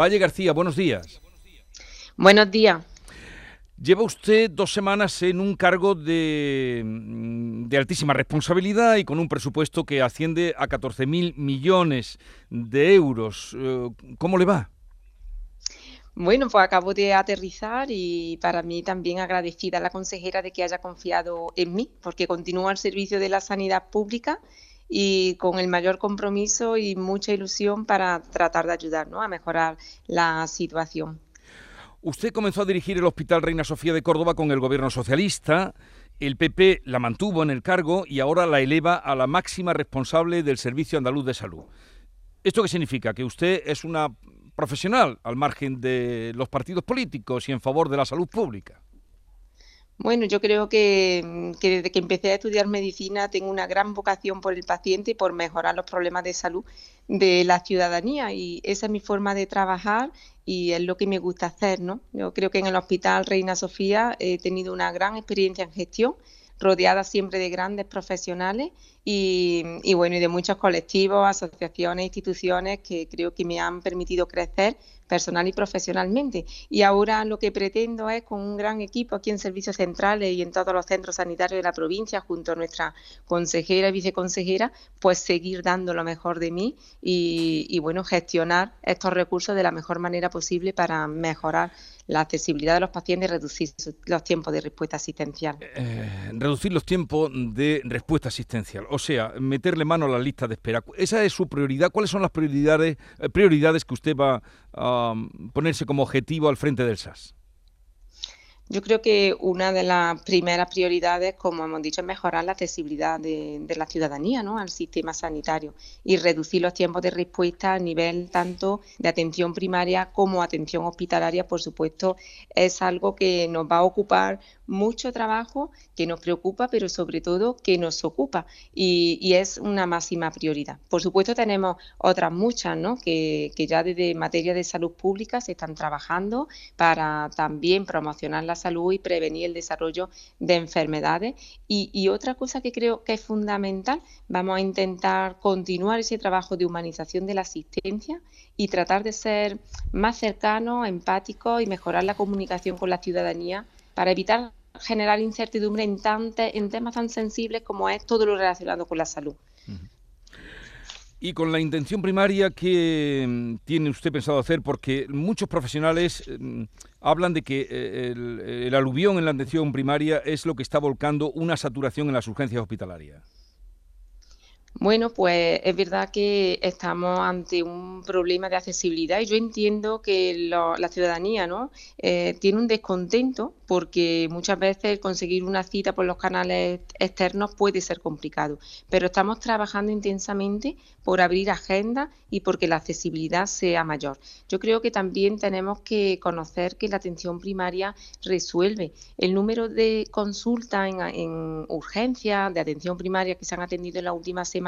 Valle García, buenos días. Buenos días. Lleva usted dos semanas en un cargo de, de altísima responsabilidad y con un presupuesto que asciende a 14.000 millones de euros. Eh, ¿Cómo le va? Bueno, pues acabo de aterrizar y para mí también agradecida a la consejera de que haya confiado en mí, porque continúo al servicio de la sanidad pública y con el mayor compromiso y mucha ilusión para tratar de ayudar a mejorar la situación. Usted comenzó a dirigir el Hospital Reina Sofía de Córdoba con el gobierno socialista. El PP la mantuvo en el cargo y ahora la eleva a la máxima responsable del Servicio Andaluz de Salud. ¿Esto qué significa? Que usted es una profesional al margen de los partidos políticos y en favor de la salud pública. Bueno, yo creo que, desde que empecé a estudiar medicina tengo una gran vocación por el paciente y por mejorar los problemas de salud de la ciudadanía y esa es mi forma de trabajar y es lo que me gusta hacer, ¿no? Yo creo que en el Hospital Reina Sofía he tenido una gran experiencia en gestión rodeada siempre de grandes profesionales y, bueno, y de muchos colectivos, asociaciones, instituciones que creo que me han permitido crecer personal y profesionalmente. Y ahora lo que pretendo es, con un gran equipo aquí en servicios centrales y en todos los centros sanitarios de la provincia, junto a nuestra consejera y viceconsejera, pues seguir dando lo mejor de mí y, y bueno, gestionar estos recursos de la mejor manera posible para mejorar la accesibilidad de los pacientes y reducir los tiempos de respuesta asistencial. Eh, reducir los tiempos de respuesta asistencial, o sea, meterle mano a la lista de espera. Esa es su prioridad. ¿Cuáles son las prioridades, eh, prioridades que usted va a ponerse como objetivo al frente del SAS? Yo creo que una de las primeras prioridades, como hemos dicho, es mejorar la accesibilidad de, la ciudadanía al sistema sanitario y reducir los tiempos de respuesta a nivel tanto de atención primaria como atención hospitalaria, por supuesto, es algo que nos va a ocupar mucho trabajo, que nos preocupa, pero sobre todo que nos ocupa y, es una máxima prioridad. Por supuesto, tenemos otras muchas ¿no? que, que ya desde materia de salud pública se están trabajando para también promocionar la salud y prevenir el desarrollo de enfermedades. Y, otra cosa que creo que es fundamental, vamos a intentar continuar ese trabajo de humanización de la asistencia y tratar de ser más cercanos, empáticos y mejorar la comunicación con la ciudadanía para evitar generar incertidumbre en, en temas tan sensibles como es todo lo relacionado con la salud. Y con la intención primaria que mm, tiene usted pensado hacer, porque muchos profesionales mm, hablan de que eh, el, aluvión en la atención primaria es lo que está volcando una saturación en las urgencias hospitalarias. Bueno, pues es verdad que estamos ante un problema de accesibilidad y yo entiendo que la ciudadanía ¿no? Eh, tiene un descontento porque muchas veces conseguir una cita por los canales externos puede ser complicado, pero estamos trabajando intensamente por abrir agendas y porque la accesibilidad sea mayor. Yo creo que también tenemos que conocer que la atención primaria resuelve. El número de consultas en, en urgencias de atención primaria que se han atendido en la última semana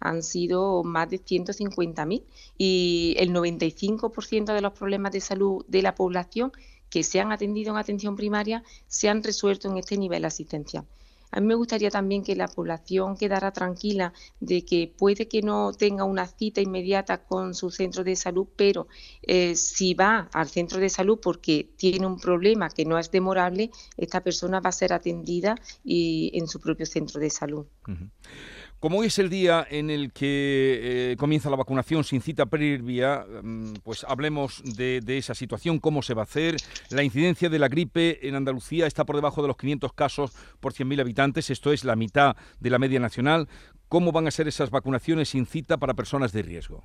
han sido más de 150.000 y el 95% de los problemas de salud de la población que se han atendido en atención primaria se han resuelto en este nivel asistencial. A mí me gustaría también que la población quedara tranquila de que puede que no tenga una cita inmediata con su centro de salud, pero eh, si va al centro de salud porque tiene un problema que no es demorable, esta persona va a ser atendida y, en su propio centro de salud. Como hoy es el día en el que eh, comienza la vacunación sin cita previa, mm, pues hablemos de, esa situación, cómo se va a hacer. La incidencia de la gripe en Andalucía está por debajo de los 500 casos por 100.000 habitantes, esto es la mitad de la media nacional. ¿Cómo van a ser esas vacunaciones sin cita para personas de riesgo?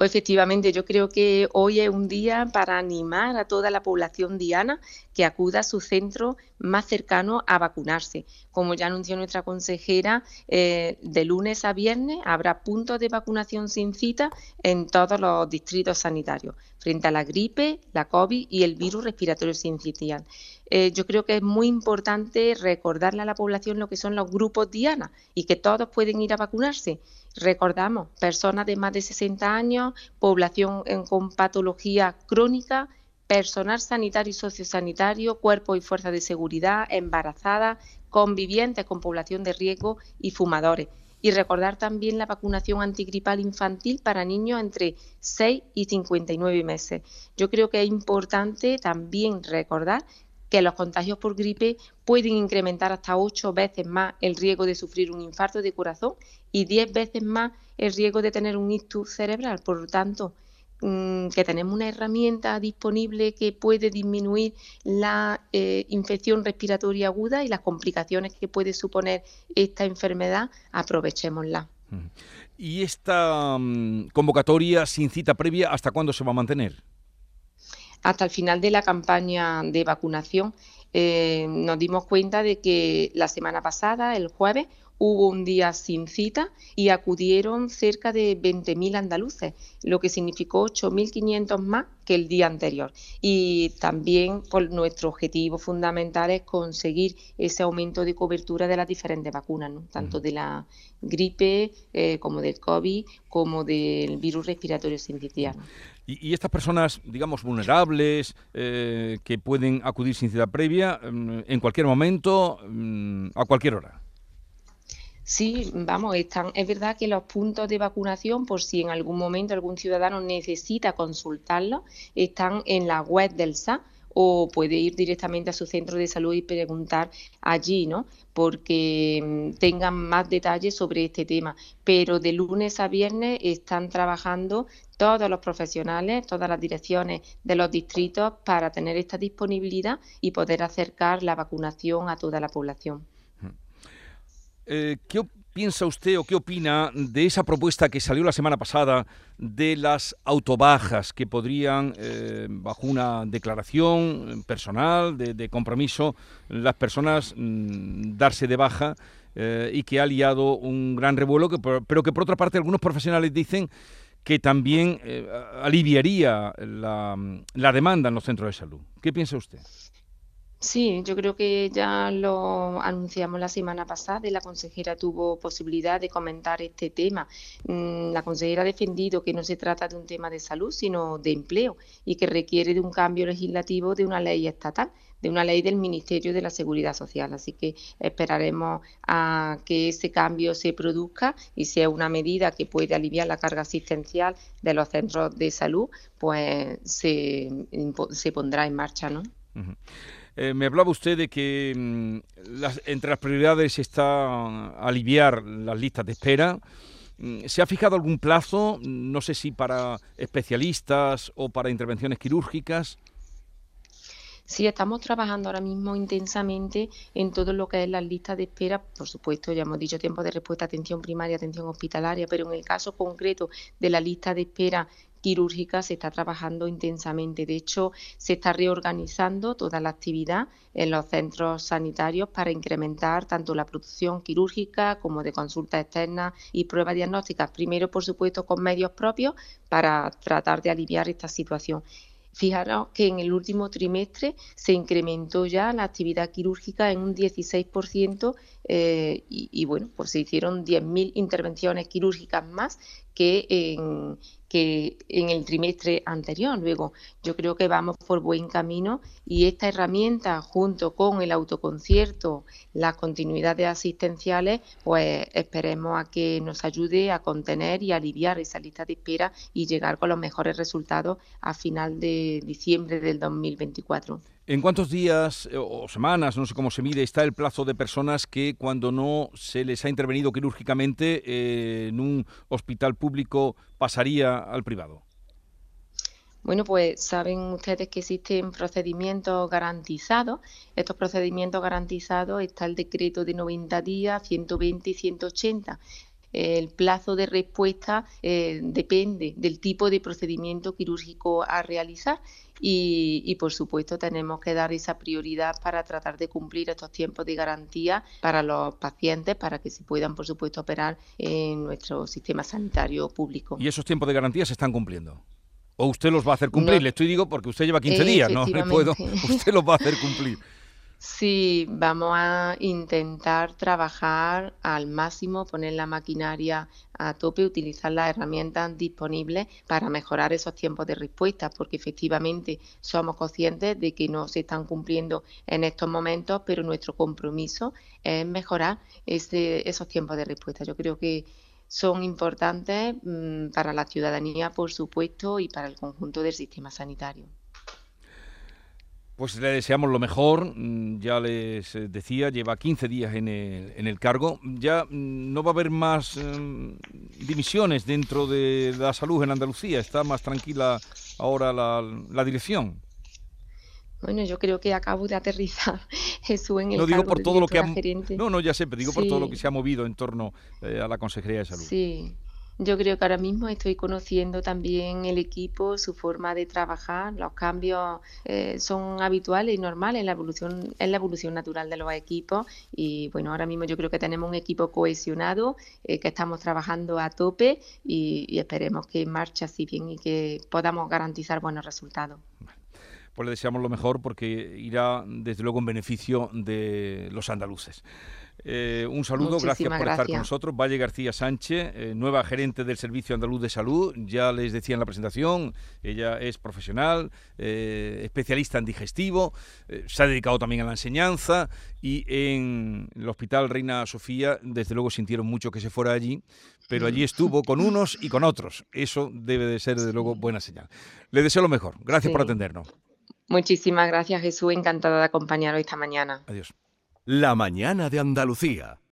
Pues efectivamente, yo creo que hoy es un día para animar a toda la población diana que acuda a su centro más cercano a vacunarse. Como ya anunció nuestra consejera, eh, de lunes a viernes habrá puntos de vacunación sin cita en todos los distritos sanitarios, frente a la gripe, la COVID y el virus respiratorio sincitial. Eh, yo creo que es muy importante recordarle a la población lo que son los grupos diana y que todos pueden ir a vacunarse. Recordamos, personas de más de 60 años, población con patología crónica, personal sanitario y sociosanitario, cuerpo y fuerzas de seguridad, embarazadas, convivientes con población de riesgo y fumadores. Y recordar también la vacunación antigripal infantil para niños entre 6 y 59 meses. Yo creo que es importante también recordar que los contagios por gripe pueden incrementar hasta 8 veces más el riesgo de sufrir un infarto de corazón y 10 veces más el riesgo de tener un ictus cerebral. Por lo tanto, mm, que tenemos una herramienta disponible que puede disminuir la eh, infección respiratoria aguda y las complicaciones que puede suponer esta enfermedad, aprovechémosla. ¿Y esta mm, convocatoria sin cita previa, hasta cuándo se va a mantener? Hasta el final de la campaña de vacunación. Eh, nos dimos cuenta de que la semana pasada, el jueves, hubo un día sin cita y acudieron cerca de 20.000 andaluces, lo que significó 8.500 más que el día anterior. Y también por nuestro objetivo fundamental es conseguir ese aumento de cobertura de las diferentes vacunas, tanto de la gripe eh, como del COVID, como del virus respiratorio sincitial. Y, estas personas, digamos, vulnerables, eh, que pueden acudir sin cita previa, mm, en cualquier momento, mm, a cualquier hora. Sí, vamos, están, es verdad que los puntos de vacunación, por si en algún momento algún ciudadano necesita consultarlos, están en la web del SA o puede ir directamente a su centro de salud y preguntar allí, ¿no? Porque mm, tengan más detalles sobre este tema. Pero de lunes a viernes están trabajando todos los profesionales, todas las direcciones de los distritos para tener esta disponibilidad y poder acercar la vacunación a toda la población. Eh, ¿Qué piensa usted o qué opina de esa propuesta que salió la semana pasada de las autobajas que podrían, eh, bajo una declaración personal de, compromiso, las personas mm, darse de baja eh, y que ha liado un gran revuelo, pero que por otra parte algunos profesionales dicen que también aliviaría la demanda en los centros de salud. ¿Qué piensa usted? Sí, yo creo que ya lo anunciamos la semana pasada y la consejera tuvo posibilidad de comentar este tema. Mm, la consejera ha defendido que no se trata de un tema de salud, sino de empleo y que requiere de un cambio legislativo de una ley estatal, de una ley del Ministerio de la Seguridad Social. Así que esperaremos a que ese cambio se produzca y sea una medida que puede aliviar la carga asistencial de los centros de salud, pues se, se pondrá en marcha, ¿no? Eh, me hablaba usted de que mm, entre las prioridades está aliviar las listas de espera. Mm, ¿Se ha fijado algún plazo? No sé si para especialistas o para intervenciones quirúrgicas. Sí, estamos trabajando ahora mismo intensamente en todo lo que es las listas de espera. Por supuesto, ya hemos dicho tiempo de respuesta, atención primaria, atención hospitalaria, pero en el caso concreto de la lista de espera quirúrgica se está trabajando intensamente. De hecho, se está reorganizando toda la actividad en los centros sanitarios para incrementar tanto la producción quirúrgica como de consultas externas y pruebas diagnósticas. Primero, por supuesto, con medios propios para tratar de aliviar esta situación. Fijaros que en el último trimestre se incrementó ya la actividad quirúrgica en un 16% eh, y, bueno, pues se hicieron 10.000 intervenciones quirúrgicas más que en, que en el trimestre anterior. Luego, yo creo que vamos por buen camino y esta herramienta, junto con el autoconcierto, las continuidades asistenciales, pues esperemos a que nos ayude a contener y aliviar esa lista de espera y llegar con los mejores resultados a final de diciembre del 2024. ¿En cuántos días eh, o semanas, no sé cómo se mide, está el plazo de personas que cuando no se les ha intervenido quirúrgicamente eh, en un hospital público pasaría al privado? Bueno, pues saben ustedes que existen procedimientos garantizados. Estos procedimientos garantizados está el decreto de 90 días, 120 y 180. El plazo de respuesta eh, depende del tipo de procedimiento quirúrgico a realizar y, por supuesto tenemos que dar esa prioridad para tratar de cumplir estos tiempos de garantía para los pacientes para que se puedan por supuesto operar en nuestro sistema sanitario público. ¿Y esos tiempos de garantía se están cumpliendo? ¿O usted los va a hacer cumplir? Le estoy digo porque usted lleva 15 días, ¿no? puedo, usted los va a hacer cumplir. Sí, vamos a intentar trabajar al máximo, poner la maquinaria a tope, utilizar las herramientas disponibles para mejorar esos tiempos de respuesta, porque efectivamente somos conscientes de que no se están cumpliendo en estos momentos, pero nuestro compromiso es mejorar esos tiempos de respuesta. Yo creo que son importantes mm, para la ciudadanía, por supuesto, y para el conjunto del sistema sanitario. Pues le deseamos lo mejor, mm, ya les eh, decía, lleva 15 días en el, en el cargo, ya mm, no va a haber más em, dimisiones dentro de la salud en Andalucía, está más tranquila ahora la, dirección. Bueno, yo creo que acabo de aterrizar Jesús en el no digo por todo lo que No, no, ya sé, pero digo por todo lo que se ha movido en torno eh, a la Consejería de Salud. Sí, yo creo que ahora mismo estoy conociendo también el equipo, su forma de trabajar. Los cambios eh, son habituales y normales en la evolución, en la evolución natural de los equipos. Y bueno, ahora mismo yo creo que tenemos un equipo cohesionado, eh, que estamos trabajando a tope y, esperemos que marche así bien y que podamos garantizar buenos resultados. Pues le deseamos lo mejor porque irá desde luego en beneficio de los andaluces. Eh, un saludo, gracias por estar con nosotros. Valle García Sánchez, eh, nueva gerente del Servicio Andaluz de Salud. Ya les decía en la presentación, ella es profesional, eh, especialista en digestivo, se ha dedicado también a la enseñanza y en el Hospital Reina Sofía, desde luego sintieron mucho que se fuera allí, pero allí estuvo con unos y con otros. Eso debe de ser, desde luego, buena señal. Le deseo lo mejor. Gracias por atendernos. Muchísimas gracias, Jesús. Encantada de acompañaros esta mañana. Adiós. La mañana de Andalucía.